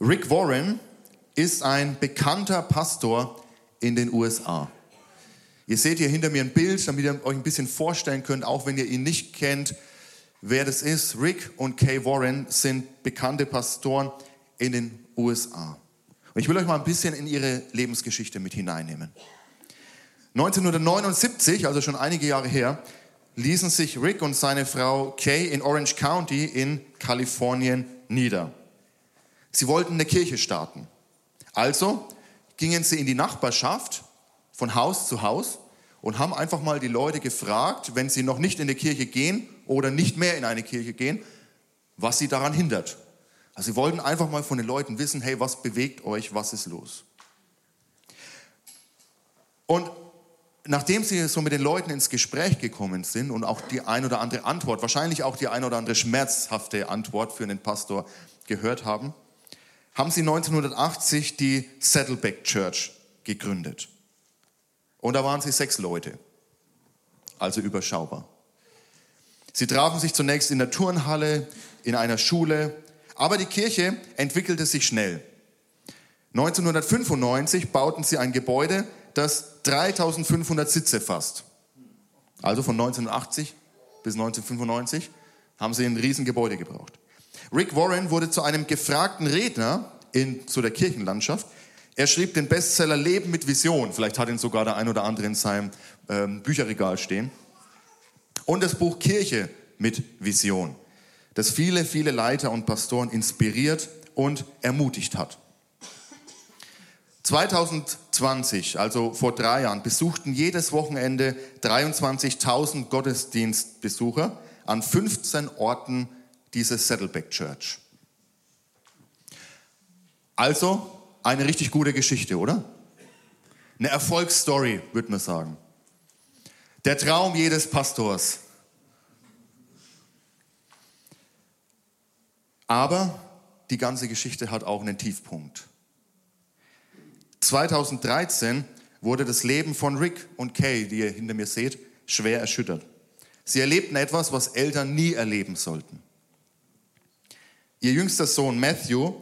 Rick Warren ist ein bekannter Pastor in den USA. Ihr seht hier hinter mir ein Bild, damit ihr euch ein bisschen vorstellen könnt, auch wenn ihr ihn nicht kennt, wer das ist. Rick und Kay Warren sind bekannte Pastoren in den USA. Und ich will euch mal ein bisschen in ihre Lebensgeschichte mit hineinnehmen. 1979, also schon einige Jahre her, ließen sich Rick und seine Frau Kay in Orange County in Kalifornien nieder. Sie wollten eine Kirche starten. Also gingen sie in die Nachbarschaft von Haus zu Haus und haben einfach mal die Leute gefragt, wenn sie noch nicht in die Kirche gehen oder nicht mehr in eine Kirche gehen, was sie daran hindert. Also sie wollten einfach mal von den Leuten wissen, hey, was bewegt euch, was ist los? Und nachdem sie so mit den Leuten ins Gespräch gekommen sind und auch die ein oder andere Antwort, wahrscheinlich auch die ein oder andere schmerzhafte Antwort für den Pastor gehört haben, haben sie 1980 die Saddleback Church gegründet. Und da waren sie sechs Leute, also überschaubar. Sie trafen sich zunächst in der Turnhalle, in einer Schule, aber die Kirche entwickelte sich schnell. 1995 bauten sie ein Gebäude, das 3500 Sitze fasst. Also von 1980 bis 1995 haben sie ein Riesengebäude gebraucht. Rick Warren wurde zu einem gefragten Redner in, zu der Kirchenlandschaft. Er schrieb den Bestseller Leben mit Vision. Vielleicht hat ihn sogar der ein oder andere in seinem ähm, Bücherregal stehen. Und das Buch Kirche mit Vision, das viele, viele Leiter und Pastoren inspiriert und ermutigt hat. 2020, also vor drei Jahren, besuchten jedes Wochenende 23.000 Gottesdienstbesucher an 15 Orten diese Saddleback Church. Also eine richtig gute Geschichte, oder? Eine Erfolgsstory, würde man sagen. Der Traum jedes Pastors. Aber die ganze Geschichte hat auch einen Tiefpunkt. 2013 wurde das Leben von Rick und Kay, die ihr hinter mir seht, schwer erschüttert. Sie erlebten etwas, was Eltern nie erleben sollten. Ihr jüngster Sohn Matthew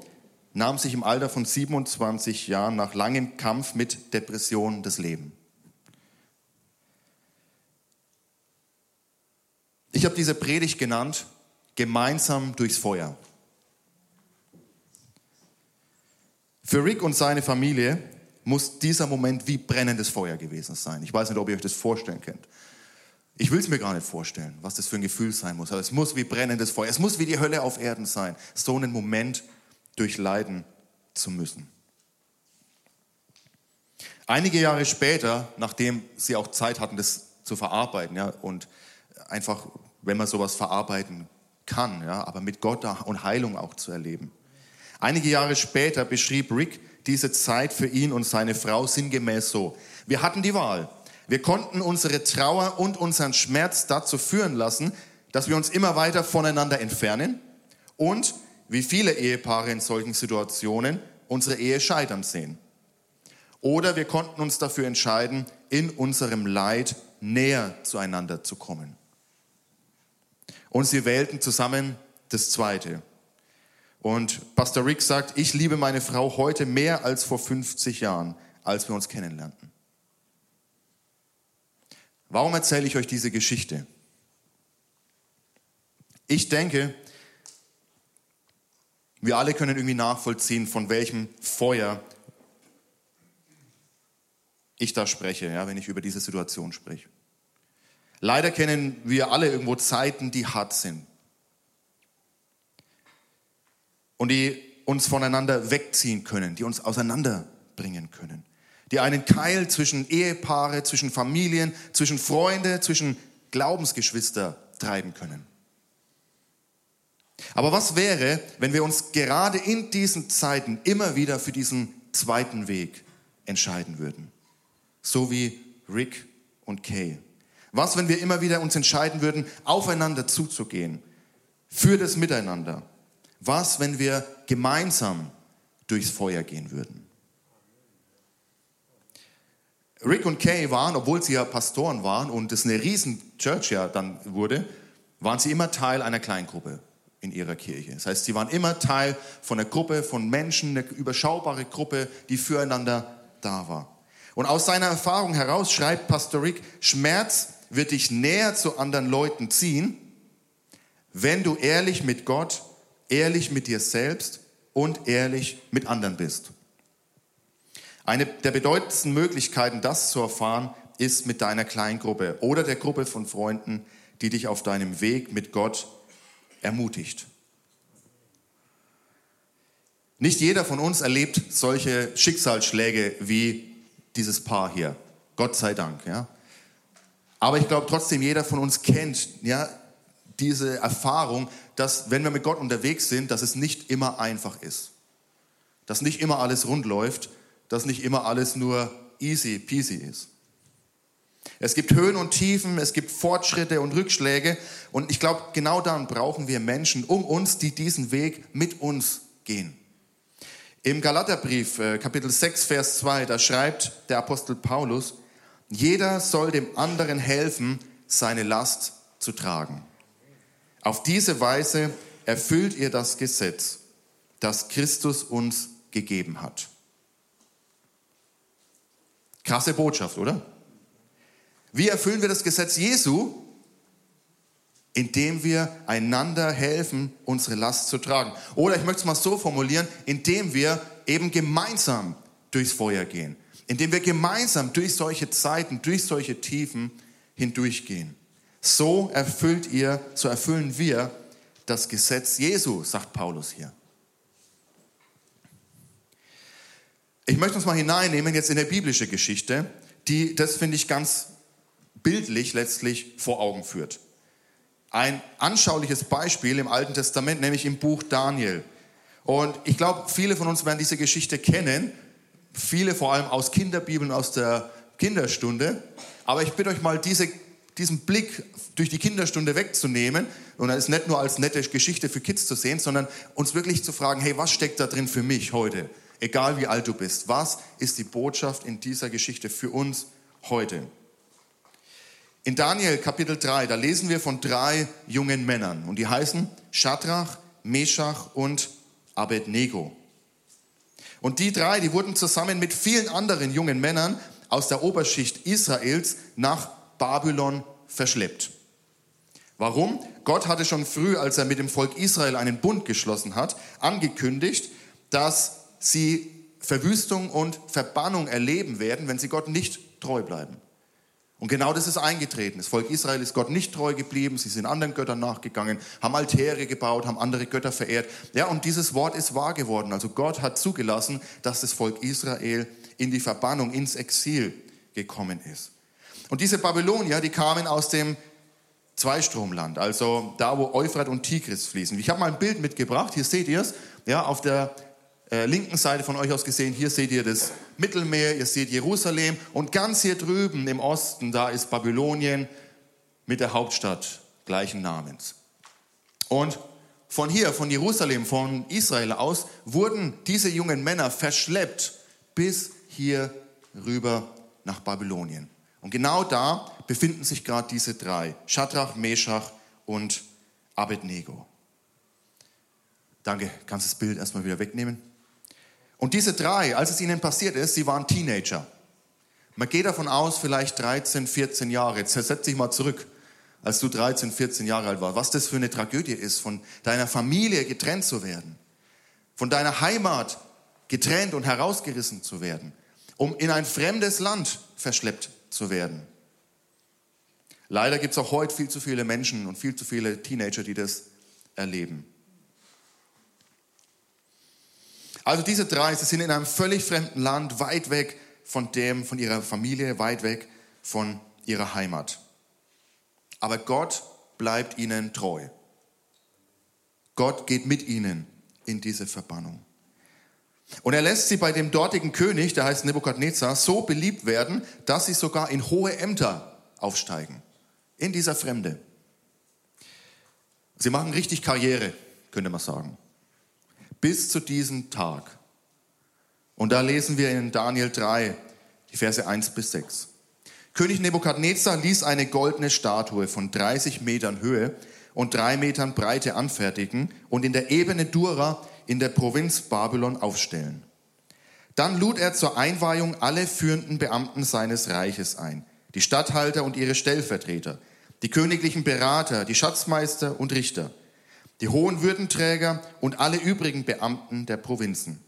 nahm sich im Alter von 27 Jahren nach langem Kampf mit Depressionen das Leben. Ich habe diese Predigt genannt, gemeinsam durchs Feuer. Für Rick und seine Familie muss dieser Moment wie brennendes Feuer gewesen sein. Ich weiß nicht, ob ihr euch das vorstellen könnt. Ich will es mir gar nicht vorstellen, was das für ein Gefühl sein muss. Aber es muss wie brennendes Feuer. Es muss wie die Hölle auf Erden sein, so einen Moment durchleiden zu müssen. Einige Jahre später, nachdem sie auch Zeit hatten, das zu verarbeiten, ja, und einfach, wenn man sowas verarbeiten kann, ja, aber mit Gott und Heilung auch zu erleben. Einige Jahre später beschrieb Rick diese Zeit für ihn und seine Frau sinngemäß so. Wir hatten die Wahl. Wir konnten unsere Trauer und unseren Schmerz dazu führen lassen, dass wir uns immer weiter voneinander entfernen und, wie viele Ehepaare in solchen Situationen, unsere Ehe scheitern sehen. Oder wir konnten uns dafür entscheiden, in unserem Leid näher zueinander zu kommen. Und sie wählten zusammen das Zweite. Und Pastor Rick sagt, ich liebe meine Frau heute mehr als vor 50 Jahren, als wir uns kennenlernten. Warum erzähle ich euch diese Geschichte? Ich denke, wir alle können irgendwie nachvollziehen, von welchem Feuer ich da spreche, ja, wenn ich über diese Situation spreche. Leider kennen wir alle irgendwo Zeiten, die hart sind, und die uns voneinander wegziehen können, die uns auseinanderbringen können. Die einen Keil zwischen Ehepaare, zwischen Familien, zwischen Freunde, zwischen Glaubensgeschwister treiben können. Aber was wäre, wenn wir uns gerade in diesen Zeiten immer wieder für diesen zweiten Weg entscheiden würden? So wie Rick und Kay. Was, wenn wir immer wieder uns entscheiden würden, aufeinander zuzugehen, für das Miteinander? Was, wenn wir gemeinsam durchs Feuer gehen würden? Rick und Kay waren, obwohl sie ja Pastoren waren und es eine riesen Church ja dann wurde, waren sie immer Teil einer Kleingruppe. In ihrer Kirche. Das heißt, sie waren immer Teil von einer Gruppe von Menschen, eine überschaubare Gruppe, die füreinander da war. Und aus seiner Erfahrung heraus schreibt Pastor Rick, Schmerz wird dich näher zu anderen Leuten ziehen, wenn du ehrlich mit Gott, ehrlich mit dir selbst und ehrlich mit anderen bist. Eine der bedeutendsten Möglichkeiten, das zu erfahren, ist mit deiner Kleingruppe oder der Gruppe von Freunden, die dich auf deinem Weg mit Gott ermutigt. Nicht jeder von uns erlebt solche Schicksalsschläge wie dieses Paar hier. Gott sei Dank, ja. Aber ich glaube trotzdem, jeder von uns kennt ja, diese Erfahrung, dass wenn wir mit Gott unterwegs sind, dass es nicht immer einfach ist. Dass nicht immer alles rund läuft, dass nicht immer alles nur easy peasy ist. Es gibt Höhen und Tiefen, es gibt Fortschritte und Rückschläge. Und ich glaube, genau dann brauchen wir Menschen um uns, die diesen Weg mit uns gehen. Im Galaterbrief, äh, Kapitel 6, Vers 2, da schreibt der Apostel Paulus, jeder soll dem anderen helfen, seine Last zu tragen. Auf diese Weise erfüllt ihr das Gesetz, das Christus uns gegeben hat. Krasse Botschaft, oder? Wie erfüllen wir das Gesetz Jesu? Indem wir einander helfen, unsere Last zu tragen. Oder ich möchte es mal so formulieren, indem wir eben gemeinsam durchs Feuer gehen indem wir gemeinsam durch solche Zeiten, durch solche Tiefen hindurchgehen. So erfüllt ihr, so erfüllen wir das Gesetz Jesu, sagt Paulus hier. Ich möchte uns mal hineinnehmen jetzt in der biblische Geschichte, die das finde ich ganz bildlich letztlich vor Augen führt. Ein anschauliches Beispiel im Alten Testament, nämlich im Buch Daniel. Und ich glaube, viele von uns werden diese Geschichte kennen, viele vor allem aus Kinderbibeln, aus der Kinderstunde. Aber ich bitte euch mal, diese, diesen Blick durch die Kinderstunde wegzunehmen und es nicht nur als nette Geschichte für Kids zu sehen, sondern uns wirklich zu fragen, hey, was steckt da drin für mich heute? Egal wie alt du bist. Was ist die Botschaft in dieser Geschichte für uns heute? In Daniel Kapitel 3, da lesen wir von drei jungen Männern und die heißen Shadrach, Meshach und Abednego. Und die drei, die wurden zusammen mit vielen anderen jungen Männern aus der Oberschicht Israels nach Babylon verschleppt. Warum? Gott hatte schon früh, als er mit dem Volk Israel einen Bund geschlossen hat, angekündigt, dass sie Verwüstung und Verbannung erleben werden, wenn sie Gott nicht treu bleiben. Und genau das ist eingetreten. Das Volk Israel ist Gott nicht treu geblieben, sie sind anderen Göttern nachgegangen, haben Altäre gebaut, haben andere Götter verehrt. Ja, und dieses Wort ist wahr geworden. Also Gott hat zugelassen, dass das Volk Israel in die Verbannung, ins Exil gekommen ist. Und diese Babylonier, die kamen aus dem Zweistromland, also da, wo Euphrat und Tigris fließen. Ich habe mal ein Bild mitgebracht, hier seht ihr es, ja, auf der äh, linken Seite von euch aus gesehen, hier seht ihr das Mittelmeer, ihr seht Jerusalem und ganz hier drüben im Osten, da ist Babylonien mit der Hauptstadt gleichen Namens. Und von hier, von Jerusalem, von Israel aus, wurden diese jungen Männer verschleppt bis hier rüber nach Babylonien. Und genau da befinden sich gerade diese drei, Shadrach, Meshach und Abednego. Danke, kannst das Bild erstmal wieder wegnehmen? Und diese drei, als es ihnen passiert ist, sie waren Teenager. Man geht davon aus, vielleicht 13, 14 Jahre. Jetzt setz dich mal zurück, als du 13, 14 Jahre alt warst. Was das für eine Tragödie ist, von deiner Familie getrennt zu werden. Von deiner Heimat getrennt und herausgerissen zu werden. Um in ein fremdes Land verschleppt zu werden. Leider gibt es auch heute viel zu viele Menschen und viel zu viele Teenager, die das erleben. Also diese drei, sie sind in einem völlig fremden Land, weit weg von dem, von ihrer Familie, weit weg von ihrer Heimat. Aber Gott bleibt ihnen treu. Gott geht mit ihnen in diese Verbannung. Und er lässt sie bei dem dortigen König, der heißt Nebukadnezar, so beliebt werden, dass sie sogar in hohe Ämter aufsteigen. In dieser Fremde. Sie machen richtig Karriere, könnte man sagen bis zu diesem Tag. Und da lesen wir in Daniel 3, die Verse 1 bis 6. König Nebukadnezar ließ eine goldene Statue von 30 Metern Höhe und drei Metern Breite anfertigen und in der Ebene Dura in der Provinz Babylon aufstellen. Dann lud er zur Einweihung alle führenden Beamten seines Reiches ein, die Statthalter und ihre Stellvertreter, die königlichen Berater, die Schatzmeister und Richter, die hohen Würdenträger und alle übrigen Beamten der Provinzen.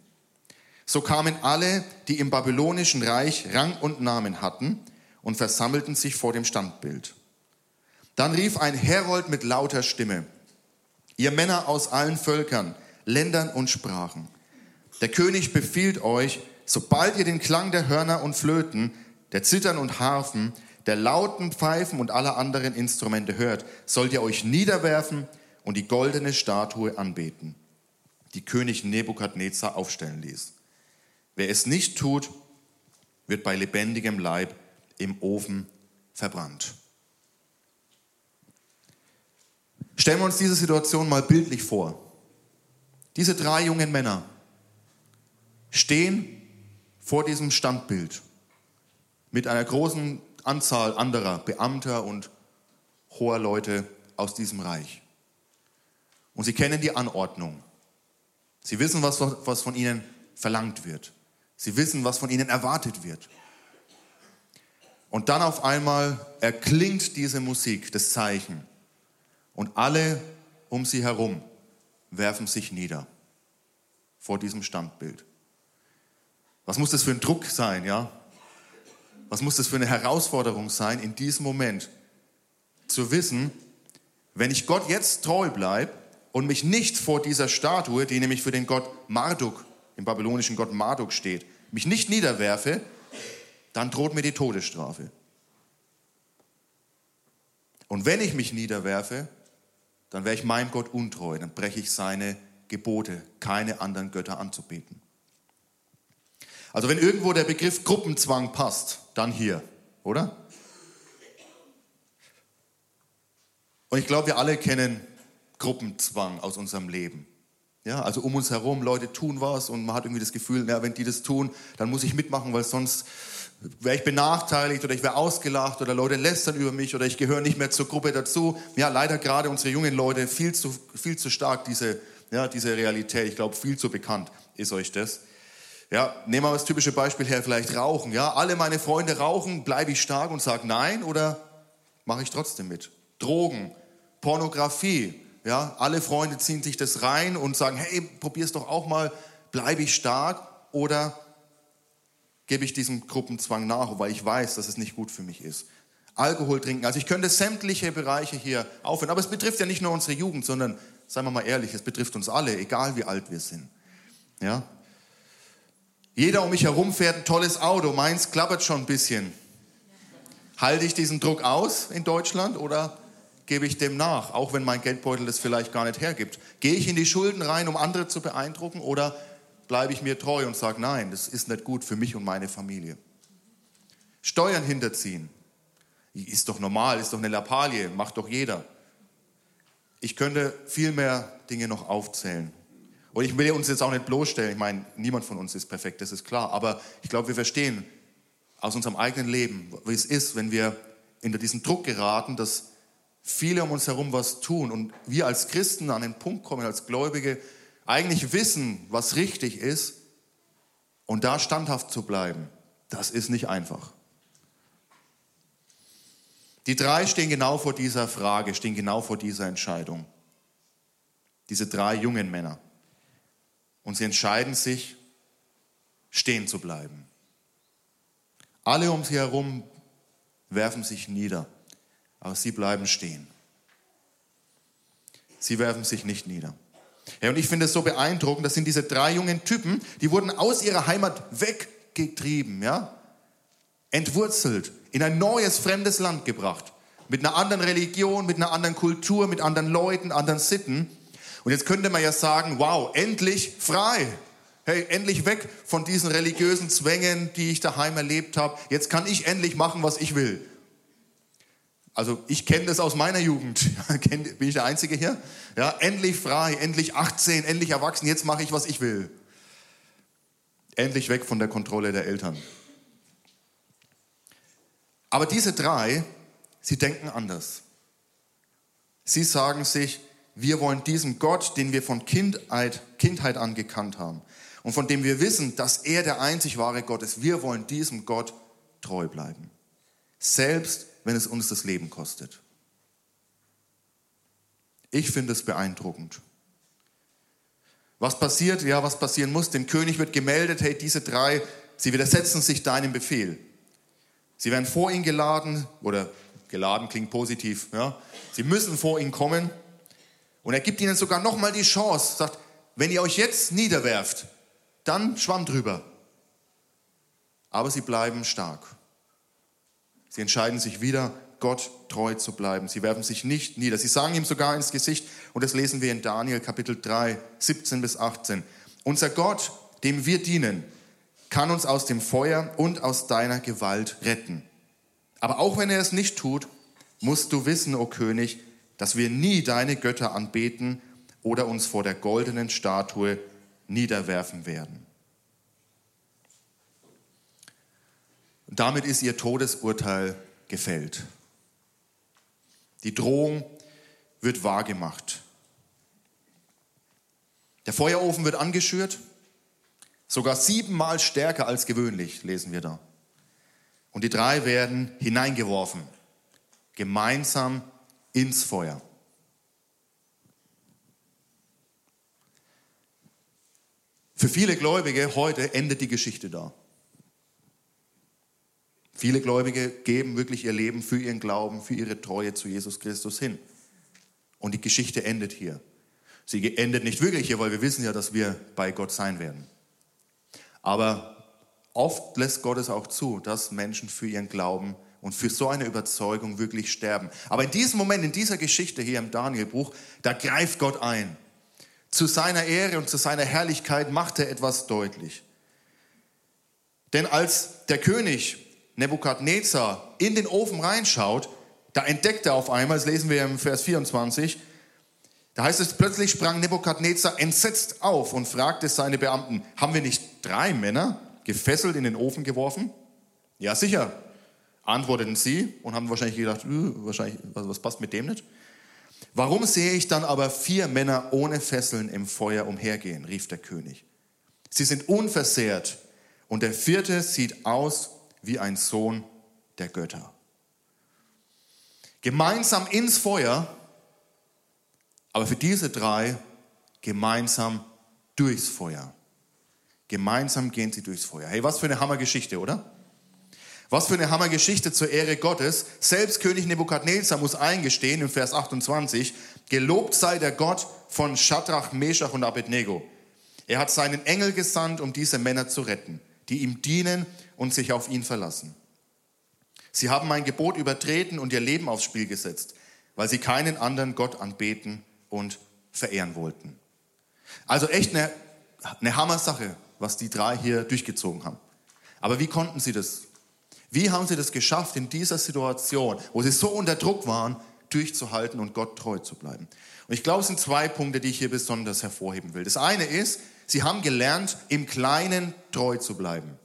So kamen alle, die im babylonischen Reich Rang und Namen hatten, und versammelten sich vor dem Standbild. Dann rief ein Herold mit lauter Stimme, ihr Männer aus allen Völkern, Ländern und Sprachen, der König befiehlt euch, sobald ihr den Klang der Hörner und Flöten, der Zittern und Harfen, der lauten Pfeifen und aller anderen Instrumente hört, sollt ihr euch niederwerfen und die goldene Statue anbeten, die König Nebukadnezar aufstellen ließ. Wer es nicht tut, wird bei lebendigem Leib im Ofen verbrannt. Stellen wir uns diese Situation mal bildlich vor. Diese drei jungen Männer stehen vor diesem Standbild mit einer großen Anzahl anderer Beamter und hoher Leute aus diesem Reich. Und sie kennen die Anordnung. Sie wissen, was, was von ihnen verlangt wird. Sie wissen, was von ihnen erwartet wird. Und dann auf einmal erklingt diese Musik, das Zeichen. Und alle um sie herum werfen sich nieder vor diesem Standbild. Was muss das für ein Druck sein, ja? Was muss das für eine Herausforderung sein, in diesem Moment zu wissen, wenn ich Gott jetzt treu bleibe und mich nicht vor dieser Statue, die nämlich für den Gott Marduk, den babylonischen Gott Marduk steht, mich nicht niederwerfe, dann droht mir die Todesstrafe. Und wenn ich mich niederwerfe, dann wäre ich meinem Gott untreu, dann breche ich seine Gebote, keine anderen Götter anzubeten. Also wenn irgendwo der Begriff Gruppenzwang passt, dann hier, oder? Und ich glaube, wir alle kennen Gruppenzwang aus unserem Leben. Ja, also um uns herum, Leute tun was und man hat irgendwie das Gefühl, ja, wenn die das tun, dann muss ich mitmachen, weil sonst wäre ich benachteiligt oder ich wäre ausgelacht oder Leute lästern über mich oder ich gehöre nicht mehr zur Gruppe dazu. Ja, leider gerade unsere jungen Leute viel zu, viel zu stark diese, ja, diese Realität. Ich glaube, viel zu bekannt ist euch das. Ja, nehmen wir das typische Beispiel her, vielleicht Rauchen. Ja, alle meine Freunde rauchen, bleibe ich stark und sage nein oder mache ich trotzdem mit? Drogen, Pornografie. Ja, alle Freunde ziehen sich das rein und sagen, hey, probier's doch auch mal, bleibe ich stark oder gebe ich diesem Gruppenzwang nach, weil ich weiß, dass es nicht gut für mich ist. Alkohol trinken. Also ich könnte sämtliche Bereiche hier aufhören. Aber es betrifft ja nicht nur unsere Jugend, sondern, seien wir mal ehrlich, es betrifft uns alle, egal wie alt wir sind. Ja? Jeder um mich herum fährt ein tolles Auto. Meins klappert schon ein bisschen. Halte ich diesen Druck aus in Deutschland oder gebe ich dem nach, auch wenn mein Geldbeutel das vielleicht gar nicht hergibt? Gehe ich in die Schulden rein, um andere zu beeindrucken oder bleibe ich mir treu und sage, nein, das ist nicht gut für mich und meine Familie. Steuern hinterziehen. Ist doch normal, ist doch eine Lappalie, macht doch jeder. Ich könnte viel mehr Dinge noch aufzählen. Und ich will uns jetzt auch nicht bloßstellen. Ich meine, niemand von uns ist perfekt, das ist klar. Aber ich glaube, wir verstehen aus unserem eigenen Leben, wie es ist, wenn wir unter diesen Druck geraten, dass viele um uns herum was tun und wir als Christen an den Punkt kommen, als Gläubige, eigentlich wissen, was richtig ist und da standhaft zu bleiben, das ist nicht einfach. Die drei stehen genau vor dieser Frage, stehen genau vor dieser Entscheidung. Diese drei jungen Männer. Und sie entscheiden sich, stehen zu bleiben. Alle um sie herum werfen sich nieder, aber sie bleiben stehen. Sie werfen sich nicht nieder. Ja, und ich finde es so beeindruckend, das sind diese drei jungen Typen, die wurden aus ihrer Heimat weggetrieben, ja, entwurzelt, in ein neues, fremdes Land gebracht, mit einer anderen Religion, mit einer anderen Kultur, mit anderen Leuten, anderen Sitten. Und jetzt könnte man ja sagen, wow, endlich frei. Hey, endlich weg von diesen religiösen Zwängen, die ich daheim erlebt habe. Jetzt kann ich endlich machen, was ich will. Also ich kenne das aus meiner Jugend. Bin ich der Einzige hier? Ja, endlich frei, endlich 18, endlich erwachsen, jetzt mache ich, was ich will. Endlich weg von der Kontrolle der Eltern. Aber diese drei, sie denken anders. Sie sagen sich, wir wollen diesem Gott, den wir von Kindheit, Kindheit an gekannt haben und von dem wir wissen, dass er der einzig wahre Gott ist, wir wollen diesem Gott treu bleiben. Selbst wenn es uns das Leben kostet. Ich finde es beeindruckend. Was passiert? Ja, was passieren muss? Dem König wird gemeldet, hey, diese drei, sie widersetzen sich deinem Befehl. Sie werden vor ihn geladen, oder geladen klingt positiv, ja. Sie müssen vor ihn kommen. Und er gibt ihnen sogar nochmal die Chance, sagt, wenn ihr euch jetzt niederwerft, dann schwamm drüber. Aber sie bleiben stark. Sie entscheiden sich wieder, Gott treu zu bleiben. Sie werfen sich nicht nieder. Sie sagen ihm sogar ins Gesicht, und das lesen wir in Daniel Kapitel 3, 17 bis 18. Unser Gott, dem wir dienen, kann uns aus dem Feuer und aus deiner Gewalt retten. Aber auch wenn er es nicht tut, musst du wissen, o oh König, dass wir nie deine Götter anbeten oder uns vor der goldenen Statue niederwerfen werden. Und damit ist ihr Todesurteil gefällt. Die Drohung wird wahrgemacht. Der Feuerofen wird angeschürt, sogar siebenmal stärker als gewöhnlich, lesen wir da. Und die drei werden hineingeworfen, gemeinsam ins Feuer. Für viele Gläubige heute endet die Geschichte da. Viele Gläubige geben wirklich ihr Leben für ihren Glauben, für ihre Treue zu Jesus Christus hin. Und die Geschichte endet hier. Sie endet nicht wirklich hier, weil wir wissen ja, dass wir bei Gott sein werden. Aber oft lässt Gott es auch zu, dass Menschen für ihren Glauben und für so eine Überzeugung wirklich sterben. Aber in diesem Moment, in dieser Geschichte hier im Danielbuch, da greift Gott ein. Zu seiner Ehre und zu seiner Herrlichkeit macht er etwas deutlich. Denn als der König Nebukadnezar in den Ofen reinschaut, da entdeckt er auf einmal, das lesen wir im Vers 24, da heißt es, plötzlich sprang Nebukadnezar entsetzt auf und fragte seine Beamten, haben wir nicht drei Männer gefesselt in den Ofen geworfen? Ja, sicher, antworteten sie und haben wahrscheinlich gedacht, äh, wahrscheinlich, was passt mit dem nicht? Warum sehe ich dann aber vier Männer ohne Fesseln im Feuer umhergehen? rief der König. Sie sind unversehrt und der vierte sieht aus wie ein Sohn der Götter. Gemeinsam ins Feuer, aber für diese drei gemeinsam durchs Feuer. Gemeinsam gehen sie durchs Feuer. Hey, was für eine Hammergeschichte, oder? Was für eine Hammergeschichte zur Ehre Gottes. Selbst König Nebukadnezar muss eingestehen im Vers 28, gelobt sei der Gott von Shadrach, Meshach und Abednego. Er hat seinen Engel gesandt, um diese Männer zu retten, die ihm dienen und sich auf ihn verlassen. Sie haben mein Gebot übertreten und ihr Leben aufs Spiel gesetzt, weil sie keinen anderen Gott anbeten und verehren wollten. Also echt eine, eine Hammer-Sache, was die drei hier durchgezogen haben. Aber wie konnten sie das? Wie haben sie das geschafft, in dieser Situation, wo sie so unter Druck waren, durchzuhalten und Gott treu zu bleiben? Und ich glaube, es sind zwei Punkte, die ich hier besonders hervorheben will. Das eine ist, sie haben gelernt, im Kleinen treu zu bleiben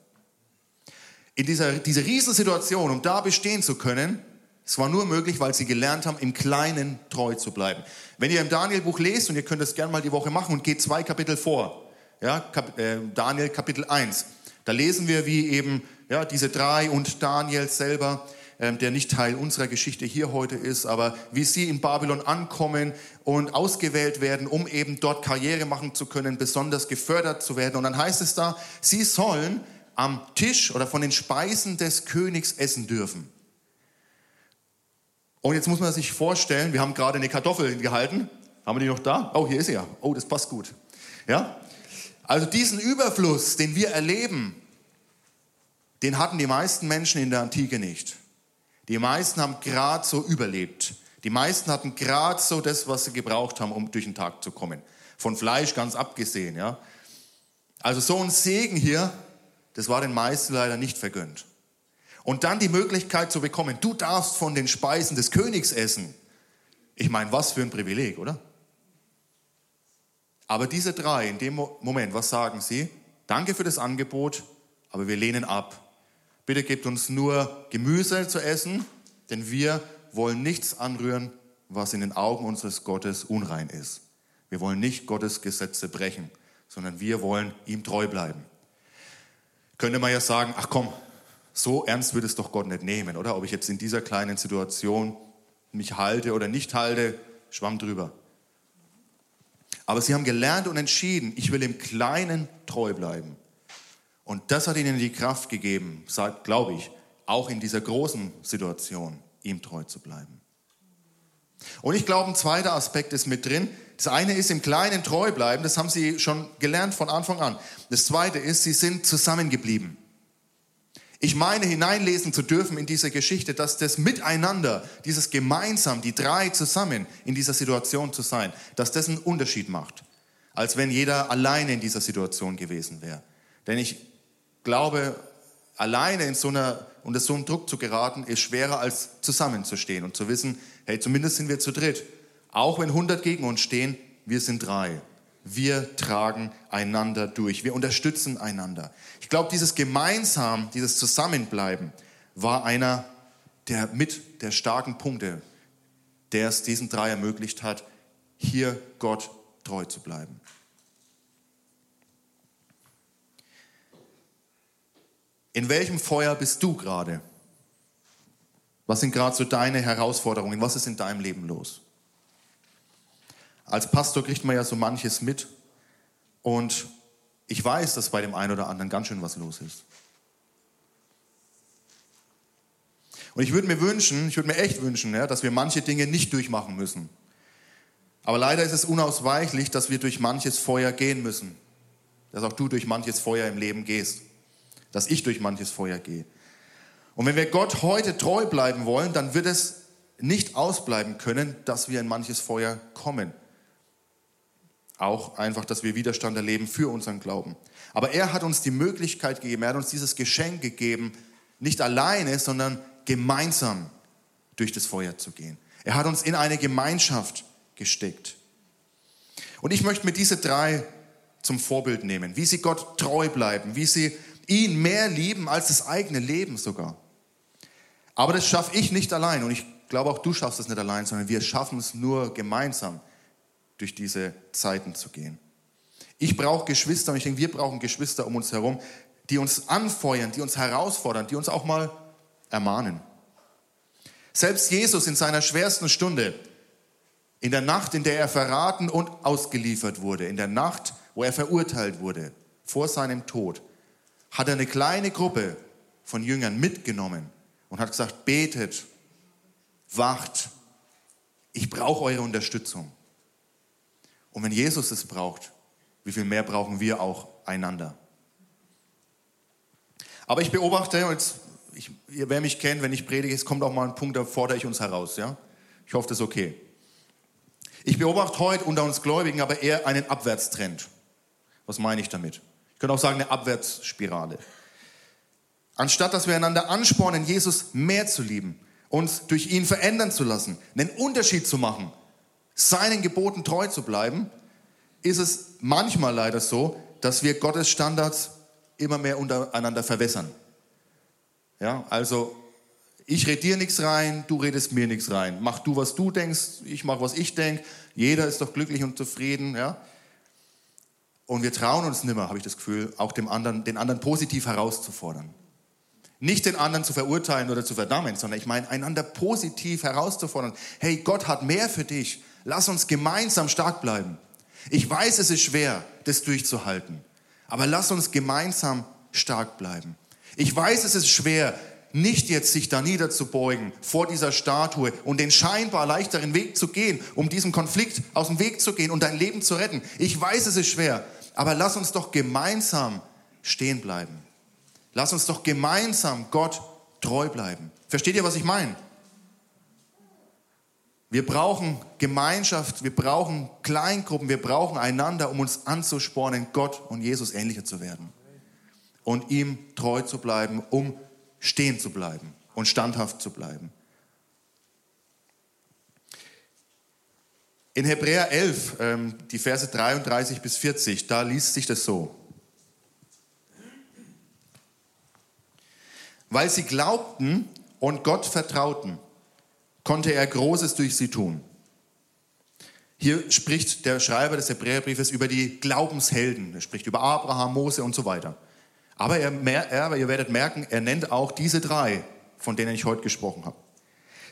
in dieser diese Riesensituation, um da bestehen zu können, es war nur möglich, weil sie gelernt haben, im Kleinen treu zu bleiben. Wenn ihr im Daniel-Buch lest, und ihr könnt das gerne mal die Woche machen und geht zwei Kapitel vor, ja, Kap äh, Daniel Kapitel 1, da lesen wir, wie eben ja, diese drei und Daniel selber, ähm, der nicht Teil unserer Geschichte hier heute ist, aber wie sie in Babylon ankommen und ausgewählt werden, um eben dort Karriere machen zu können, besonders gefördert zu werden. Und dann heißt es da, sie sollen am Tisch oder von den Speisen des Königs essen dürfen. Und jetzt muss man sich vorstellen, wir haben gerade eine Kartoffel gehalten. Haben wir die noch da? Oh, hier ist sie ja. Oh, das passt gut. Ja? Also diesen Überfluss, den wir erleben, den hatten die meisten Menschen in der Antike nicht. Die meisten haben gerade so überlebt. Die meisten hatten gerade so das, was sie gebraucht haben, um durch den Tag zu kommen. Von Fleisch ganz abgesehen. Ja? Also so ein Segen hier, das war den meisten leider nicht vergönnt. Und dann die Möglichkeit zu bekommen, du darfst von den Speisen des Königs essen. Ich meine, was für ein Privileg, oder? Aber diese drei in dem Moment, was sagen sie? Danke für das Angebot, aber wir lehnen ab. Bitte gebt uns nur Gemüse zu essen, denn wir wollen nichts anrühren was in den Augen unseres Gottes unrein ist. Wir wollen nicht Gottes Gesetze brechen, sondern wir wollen ihm treu bleiben. Könnte man ja sagen, ach komm, so ernst würde es doch Gott nicht nehmen, oder? Ob ich jetzt in dieser kleinen Situation mich halte oder nicht halte, schwamm drüber. Aber sie haben gelernt und entschieden, ich will im Kleinen treu bleiben. Und das hat ihnen die Kraft gegeben, glaube ich, auch in dieser großen Situation ihm treu zu bleiben. Und ich glaube, ein zweiter Aspekt ist mit drin. Das eine ist im Kleinen treu bleiben, das haben sie schon gelernt von Anfang an. Das zweite ist, sie sind zusammengeblieben. Ich meine hineinlesen zu dürfen in diese Geschichte, dass das Miteinander, dieses gemeinsam, die drei zusammen in dieser Situation zu sein, dass das einen Unterschied macht, als wenn jeder alleine in dieser Situation gewesen wäre. Denn ich glaube, alleine in so einer, unter so einen Druck zu geraten, ist schwerer als zusammenzustehen und zu wissen, hey, zumindest sind wir zu dritt. Auch wenn 100 gegen uns stehen, wir sind drei. Wir tragen einander durch. Wir unterstützen einander. Ich glaube, dieses Gemeinsam, dieses Zusammenbleiben war einer der mit der starken Punkte, der es diesen drei ermöglicht hat, hier Gott treu zu bleiben. In welchem Feuer bist du gerade? Was sind gerade so deine Herausforderungen? Was ist in deinem Leben los? Als Pastor kriegt man ja so manches mit und ich weiß, dass bei dem einen oder anderen ganz schön was los ist. Und ich würde mir wünschen, ich würde mir echt wünschen, ja, dass wir manche Dinge nicht durchmachen müssen. Aber leider ist es unausweichlich, dass wir durch manches Feuer gehen müssen. Dass auch du durch manches Feuer im Leben gehst. Dass ich durch manches Feuer gehe. Und wenn wir Gott heute treu bleiben wollen, dann wird es nicht ausbleiben können, dass wir in manches Feuer kommen. Auch einfach, dass wir Widerstand erleben für unseren Glauben. Aber er hat uns die Möglichkeit gegeben, er hat uns dieses Geschenk gegeben, nicht alleine, sondern gemeinsam durch das Feuer zu gehen. Er hat uns in eine Gemeinschaft gesteckt. Und ich möchte mir diese drei zum Vorbild nehmen, wie sie Gott treu bleiben, wie sie ihn mehr lieben als das eigene Leben sogar. Aber das schaffe ich nicht allein und ich glaube auch du schaffst es nicht allein, sondern wir schaffen es nur gemeinsam durch diese Zeiten zu gehen. Ich brauche Geschwister und ich denke, wir brauchen Geschwister um uns herum, die uns anfeuern, die uns herausfordern, die uns auch mal ermahnen. Selbst Jesus in seiner schwersten Stunde, in der Nacht, in der er verraten und ausgeliefert wurde, in der Nacht, wo er verurteilt wurde, vor seinem Tod, hat er eine kleine Gruppe von Jüngern mitgenommen und hat gesagt, betet, wacht, ich brauche eure Unterstützung. Und wenn Jesus es braucht, wie viel mehr brauchen wir auch einander? Aber ich beobachte, ich, wer mich kennt, wenn ich predige, es kommt auch mal ein Punkt, da fordere ich uns heraus. Ja? Ich hoffe, das ist okay. Ich beobachte heute unter uns Gläubigen aber eher einen Abwärtstrend. Was meine ich damit? Ich könnte auch sagen, eine Abwärtsspirale. Anstatt dass wir einander anspornen, Jesus mehr zu lieben, uns durch ihn verändern zu lassen, einen Unterschied zu machen, seinen Geboten treu zu bleiben, ist es manchmal leider so, dass wir Gottes Standards immer mehr untereinander verwässern. Ja, also ich rede dir nichts rein, du redest mir nichts rein. Mach du, was du denkst, ich mach, was ich denke. Jeder ist doch glücklich und zufrieden. Ja? Und wir trauen uns nimmer, habe ich das Gefühl, auch dem anderen, den anderen positiv herauszufordern. Nicht den anderen zu verurteilen oder zu verdammen, sondern ich meine, einander positiv herauszufordern. Hey, Gott hat mehr für dich. Lass uns gemeinsam stark bleiben. Ich weiß, es ist schwer, das durchzuhalten, aber lass uns gemeinsam stark bleiben. Ich weiß, es ist schwer, nicht jetzt sich da niederzubeugen vor dieser Statue und den scheinbar leichteren Weg zu gehen, um diesem Konflikt aus dem Weg zu gehen und dein Leben zu retten. Ich weiß, es ist schwer, aber lass uns doch gemeinsam stehen bleiben. Lass uns doch gemeinsam Gott treu bleiben. Versteht ihr, was ich meine? Wir brauchen Gemeinschaft, wir brauchen Kleingruppen, wir brauchen einander, um uns anzuspornen, Gott und Jesus ähnlicher zu werden. Und ihm treu zu bleiben, um stehen zu bleiben und standhaft zu bleiben. In Hebräer 11, ähm, die Verse 33 bis 40, da liest sich das so. Weil sie glaubten und Gott vertrauten, konnte er Großes durch sie tun. Hier spricht der Schreiber des Hebräerbriefes über die Glaubenshelden. Er spricht über Abraham, Mose und so weiter. Aber, er, er, ihr werdet merken, er nennt auch diese drei, von denen ich heute gesprochen habe.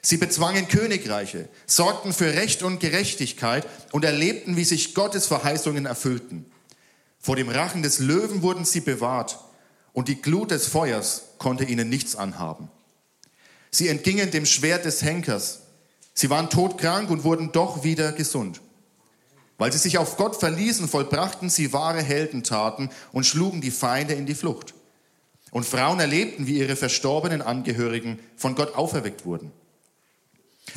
Sie bezwangen Königreiche, sorgten für Recht und Gerechtigkeit und erlebten, wie sich Gottes Verheißungen erfüllten. Vor dem Rachen des Löwen wurden sie bewahrt und die Glut des Feuers konnte ihnen nichts anhaben. Sie entgingen dem Schwert des Henkers. Sie waren todkrank und wurden doch wieder gesund. Weil sie sich auf Gott verließen, vollbrachten sie wahre Heldentaten und schlugen die Feinde in die Flucht. Und Frauen erlebten, wie ihre verstorbenen Angehörigen von Gott auferweckt wurden.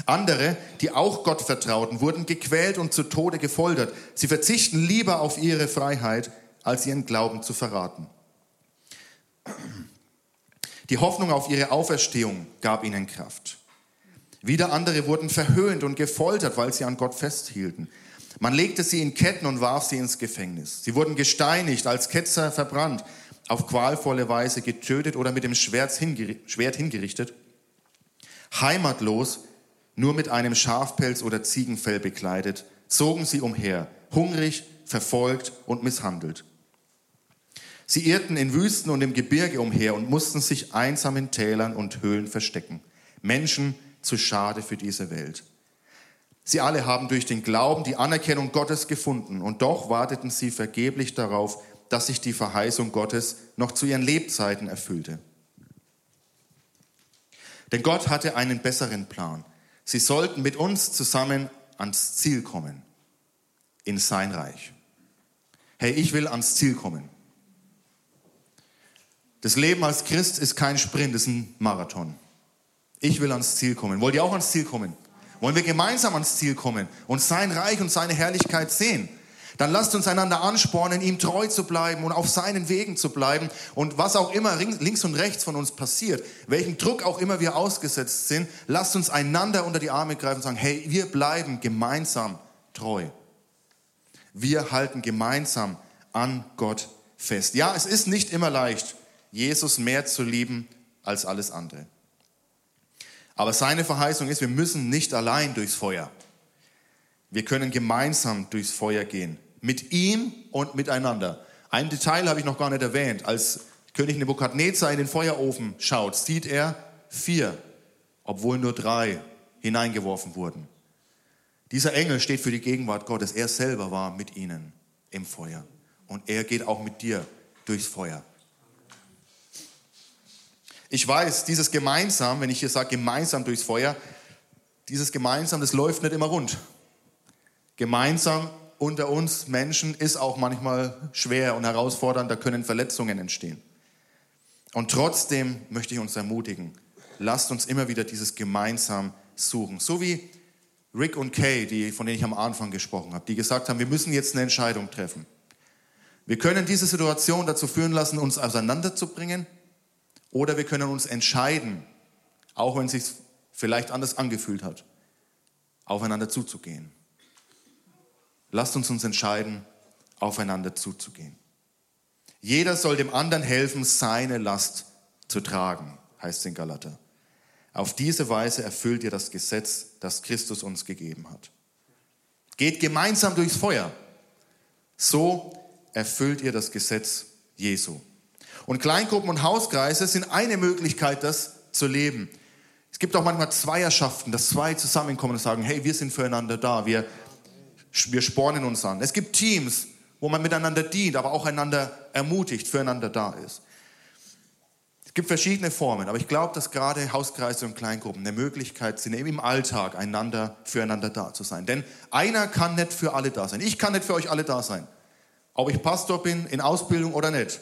Andere, die auch Gott vertrauten, wurden gequält und zu Tode gefoltert. Sie verzichten lieber auf ihre Freiheit, als ihren Glauben zu verraten. Die Hoffnung auf ihre Auferstehung gab ihnen Kraft. Wieder andere wurden verhöhnt und gefoltert, weil sie an Gott festhielten. Man legte sie in Ketten und warf sie ins Gefängnis. Sie wurden gesteinigt, als Ketzer verbrannt, auf qualvolle Weise getötet oder mit dem Schwert hingerichtet. Heimatlos, nur mit einem Schafpelz oder Ziegenfell bekleidet, zogen sie umher, hungrig, verfolgt und misshandelt. Sie irrten in Wüsten und im Gebirge umher und mussten sich einsam in Tälern und Höhlen verstecken. Menschen zu schade für diese Welt. Sie alle haben durch den Glauben die Anerkennung Gottes gefunden und doch warteten sie vergeblich darauf, dass sich die Verheißung Gottes noch zu ihren Lebzeiten erfüllte. Denn Gott hatte einen besseren Plan. Sie sollten mit uns zusammen ans Ziel kommen, in sein Reich. Hey, ich will ans Ziel kommen. Das Leben als Christ ist kein Sprint, es ist ein Marathon. Ich will ans Ziel kommen. Wollt ihr auch ans Ziel kommen? Wollen wir gemeinsam ans Ziel kommen und sein Reich und seine Herrlichkeit sehen? Dann lasst uns einander anspornen, ihm treu zu bleiben und auf seinen Wegen zu bleiben. Und was auch immer links und rechts von uns passiert, welchen Druck auch immer wir ausgesetzt sind, lasst uns einander unter die Arme greifen und sagen, hey, wir bleiben gemeinsam treu. Wir halten gemeinsam an Gott fest. Ja, es ist nicht immer leicht, Jesus mehr zu lieben als alles andere. Aber seine Verheißung ist, wir müssen nicht allein durchs Feuer. Wir können gemeinsam durchs Feuer gehen. Mit ihm und miteinander. Ein Detail habe ich noch gar nicht erwähnt. Als König Nebukadnezar in den Feuerofen schaut, sieht er vier, obwohl nur drei hineingeworfen wurden. Dieser Engel steht für die Gegenwart Gottes. Er selber war mit ihnen im Feuer. Und er geht auch mit dir durchs Feuer. Ich weiß, dieses gemeinsam, wenn ich hier sage gemeinsam durchs Feuer, dieses gemeinsam, das läuft nicht immer rund. Gemeinsam unter uns Menschen ist auch manchmal schwer und herausfordernd, da können Verletzungen entstehen. Und trotzdem möchte ich uns ermutigen, lasst uns immer wieder dieses gemeinsam suchen. So wie Rick und Kay, die, von denen ich am Anfang gesprochen habe, die gesagt haben, wir müssen jetzt eine Entscheidung treffen. Wir können diese Situation dazu führen lassen, uns auseinanderzubringen oder wir können uns entscheiden, auch wenn es sich vielleicht anders angefühlt hat, aufeinander zuzugehen. Lasst uns uns entscheiden, aufeinander zuzugehen. Jeder soll dem anderen helfen, seine Last zu tragen, heißt es in Galater. Auf diese Weise erfüllt ihr das Gesetz, das Christus uns gegeben hat. Geht gemeinsam durchs Feuer. So erfüllt ihr das Gesetz Jesu. Und Kleingruppen und Hauskreise sind eine Möglichkeit, das zu leben. Es gibt auch manchmal Zweierschaften, dass zwei zusammenkommen und sagen, hey, wir sind füreinander da, wir, wir spornen uns an. Es gibt Teams, wo man miteinander dient, aber auch einander ermutigt, füreinander da ist. Es gibt verschiedene Formen, aber ich glaube, dass gerade Hauskreise und Kleingruppen eine Möglichkeit sind, eben im Alltag einander, füreinander da zu sein. Denn einer kann nicht für alle da sein. Ich kann nicht für euch alle da sein. Ob ich Pastor bin, in Ausbildung oder nicht.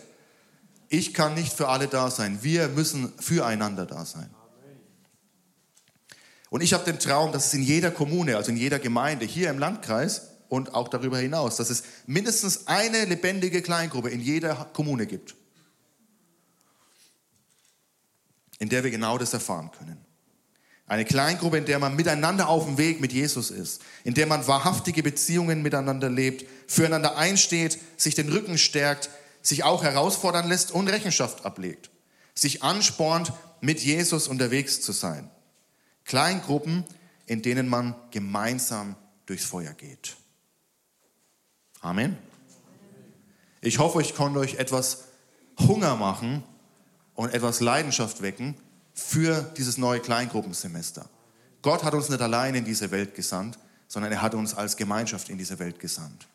Ich kann nicht für alle da sein. Wir müssen füreinander da sein. Und ich habe den Traum, dass es in jeder Kommune, also in jeder Gemeinde, hier im Landkreis und auch darüber hinaus, dass es mindestens eine lebendige Kleingruppe in jeder Kommune gibt, in der wir genau das erfahren können. Eine Kleingruppe, in der man miteinander auf dem Weg mit Jesus ist, in der man wahrhaftige Beziehungen miteinander lebt, füreinander einsteht, sich den Rücken stärkt, sich auch herausfordern lässt und Rechenschaft ablegt. Sich anspornt, mit Jesus unterwegs zu sein. Kleingruppen, in denen man gemeinsam durchs Feuer geht. Amen. Ich hoffe, ich konnte euch etwas Hunger machen und etwas Leidenschaft wecken für dieses neue Kleingruppensemester. Gott hat uns nicht allein in diese Welt gesandt, sondern er hat uns als Gemeinschaft in diese Welt gesandt.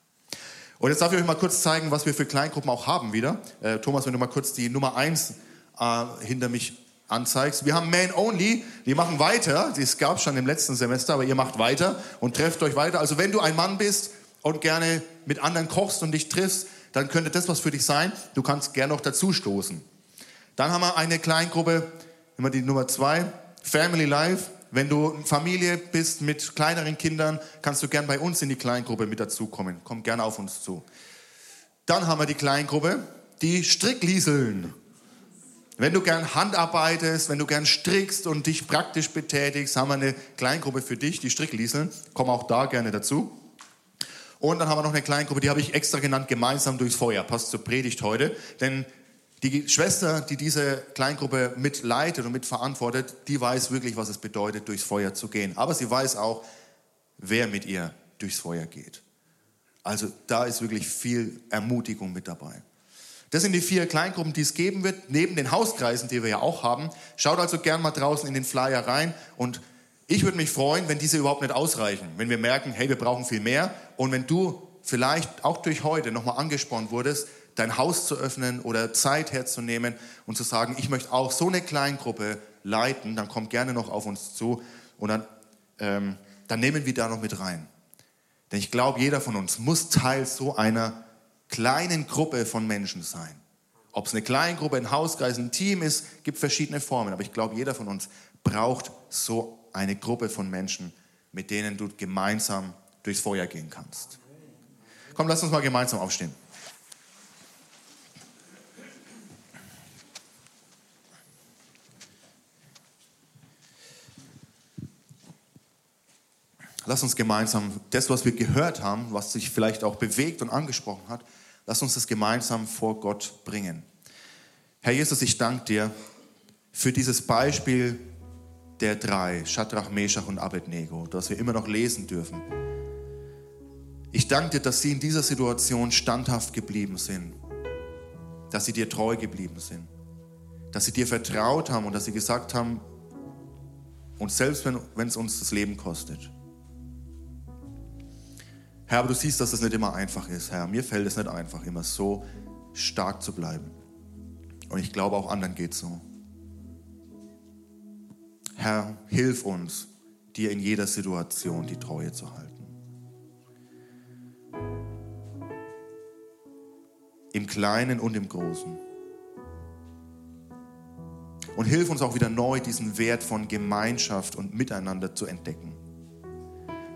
Und jetzt darf ich euch mal kurz zeigen, was wir für Kleingruppen auch haben wieder. Äh, Thomas, wenn du mal kurz die Nummer 1 äh, hinter mich anzeigst. Wir haben Man Only, die machen weiter. Das gab es schon im letzten Semester, aber ihr macht weiter und trefft euch weiter. Also wenn du ein Mann bist und gerne mit anderen kochst und dich triffst, dann könnte das was für dich sein. Du kannst gerne noch dazu stoßen. Dann haben wir eine Kleingruppe, immer die Nummer 2, Family Life. Wenn du Familie bist mit kleineren Kindern, kannst du gern bei uns in die Kleingruppe mit dazukommen. Komm gerne auf uns zu. Dann haben wir die Kleingruppe, die Stricklieseln. Wenn du gern handarbeitest, wenn du gern strickst und dich praktisch betätigst, haben wir eine Kleingruppe für dich, die Stricklieseln. Komm auch da gerne dazu. Und dann haben wir noch eine Kleingruppe, die habe ich extra genannt, gemeinsam durchs Feuer. Passt zur Predigt heute. Denn die Schwester, die diese Kleingruppe mitleitet und mitverantwortet, die weiß wirklich, was es bedeutet, durchs Feuer zu gehen. Aber sie weiß auch, wer mit ihr durchs Feuer geht. Also da ist wirklich viel Ermutigung mit dabei. Das sind die vier Kleingruppen, die es geben wird, neben den Hauskreisen, die wir ja auch haben. Schaut also gern mal draußen in den Flyer rein und ich würde mich freuen, wenn diese überhaupt nicht ausreichen, wenn wir merken, hey, wir brauchen viel mehr und wenn du vielleicht auch durch heute nochmal angespornt wurdest, dein Haus zu öffnen oder Zeit herzunehmen und zu sagen, ich möchte auch so eine Kleingruppe leiten, dann komm gerne noch auf uns zu und dann, ähm, dann nehmen wir da noch mit rein. Denn ich glaube, jeder von uns muss Teil so einer kleinen Gruppe von Menschen sein. Ob es eine Kleingruppe, ein Hauskreis, ein Team ist, gibt verschiedene Formen. Aber ich glaube, jeder von uns braucht so eine Gruppe von Menschen, mit denen du gemeinsam durchs Feuer gehen kannst. Komm, lass uns mal gemeinsam aufstehen. Lass uns gemeinsam das, was wir gehört haben, was sich vielleicht auch bewegt und angesprochen hat, lass uns das gemeinsam vor Gott bringen. Herr Jesus, ich danke dir für dieses Beispiel der drei, Shadrach, Meshach und Abednego, das wir immer noch lesen dürfen. Ich danke dir, dass sie in dieser Situation standhaft geblieben sind, dass sie dir treu geblieben sind, dass sie dir vertraut haben und dass sie gesagt haben, und selbst wenn, wenn es uns das Leben kostet, Herr, aber du siehst, dass es nicht immer einfach ist, Herr. Mir fällt es nicht einfach, immer so stark zu bleiben. Und ich glaube, auch anderen geht es so. Herr, hilf uns, dir in jeder Situation die Treue zu halten. Im Kleinen und im Großen. Und hilf uns auch wieder neu, diesen Wert von Gemeinschaft und Miteinander zu entdecken.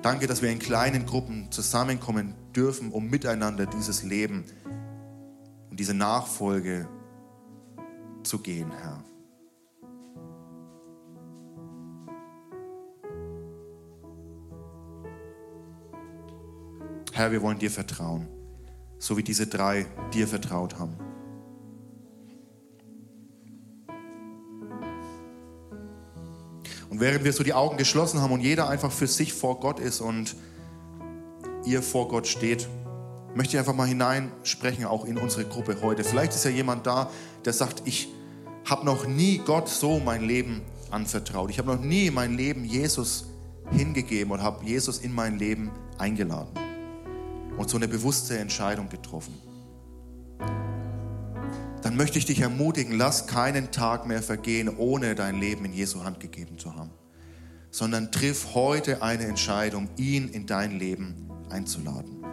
Danke, dass wir in kleinen Gruppen zusammenkommen dürfen, um miteinander dieses Leben und diese Nachfolge zu gehen, Herr. Herr, wir wollen dir vertrauen, so wie diese drei dir vertraut haben. Und während wir so die Augen geschlossen haben und jeder einfach für sich vor Gott ist und ihr vor Gott steht, möchte ich einfach mal hineinsprechen, auch in unsere Gruppe heute. Vielleicht ist ja jemand da, der sagt, ich habe noch nie Gott so mein Leben anvertraut. Ich habe noch nie mein Leben Jesus hingegeben und habe Jesus in mein Leben eingeladen und so eine bewusste Entscheidung getroffen möchte ich dich ermutigen, lass keinen Tag mehr vergehen, ohne dein Leben in Jesu Hand gegeben zu haben, sondern triff heute eine Entscheidung, ihn in dein Leben einzuladen.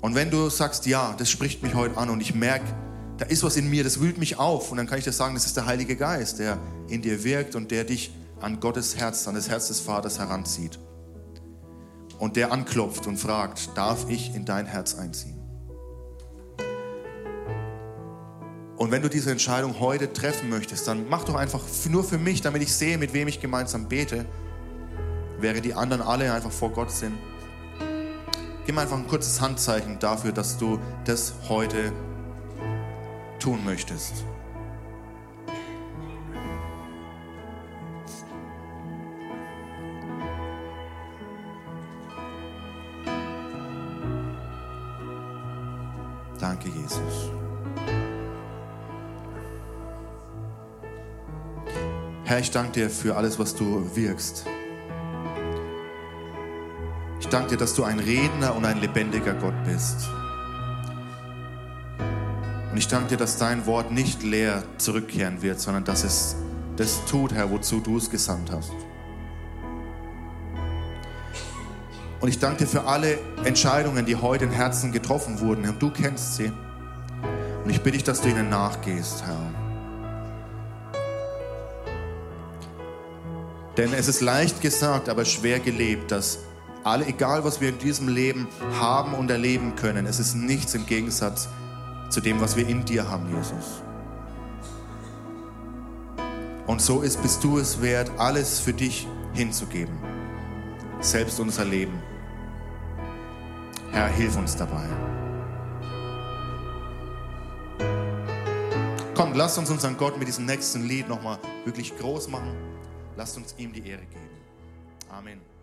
Und wenn du sagst, ja, das spricht mich heute an und ich merke, da ist was in mir, das wühlt mich auf, und dann kann ich dir sagen, das ist der Heilige Geist, der in dir wirkt und der dich an Gottes Herz, an das Herz des Vaters heranzieht. Und der anklopft und fragt, darf ich in dein Herz einziehen? Und wenn du diese Entscheidung heute treffen möchtest, dann mach doch einfach nur für mich, damit ich sehe, mit wem ich gemeinsam bete, während die anderen alle einfach vor Gott sind. Gib mir einfach ein kurzes Handzeichen dafür, dass du das heute tun möchtest. Herr, ich danke dir für alles, was du wirkst. Ich danke dir, dass du ein Redner und ein lebendiger Gott bist. Und ich danke dir, dass dein Wort nicht leer zurückkehren wird, sondern dass es das tut, Herr, wozu du es gesandt hast. Und ich danke dir für alle Entscheidungen, die heute in Herzen getroffen wurden. Herr, du kennst sie. Und ich bitte dich, dass du ihnen nachgehst, Herr. Denn es ist leicht gesagt, aber schwer gelebt, dass alle, egal was wir in diesem Leben haben und erleben können, es ist nichts im Gegensatz zu dem, was wir in dir haben, Jesus. Und so ist, bist du es wert, alles für dich hinzugeben. Selbst unser Leben. Herr, hilf uns dabei. Komm, lasst uns unseren Gott mit diesem nächsten Lied nochmal wirklich groß machen. Lasst uns ihm die Ehre geben. Amen.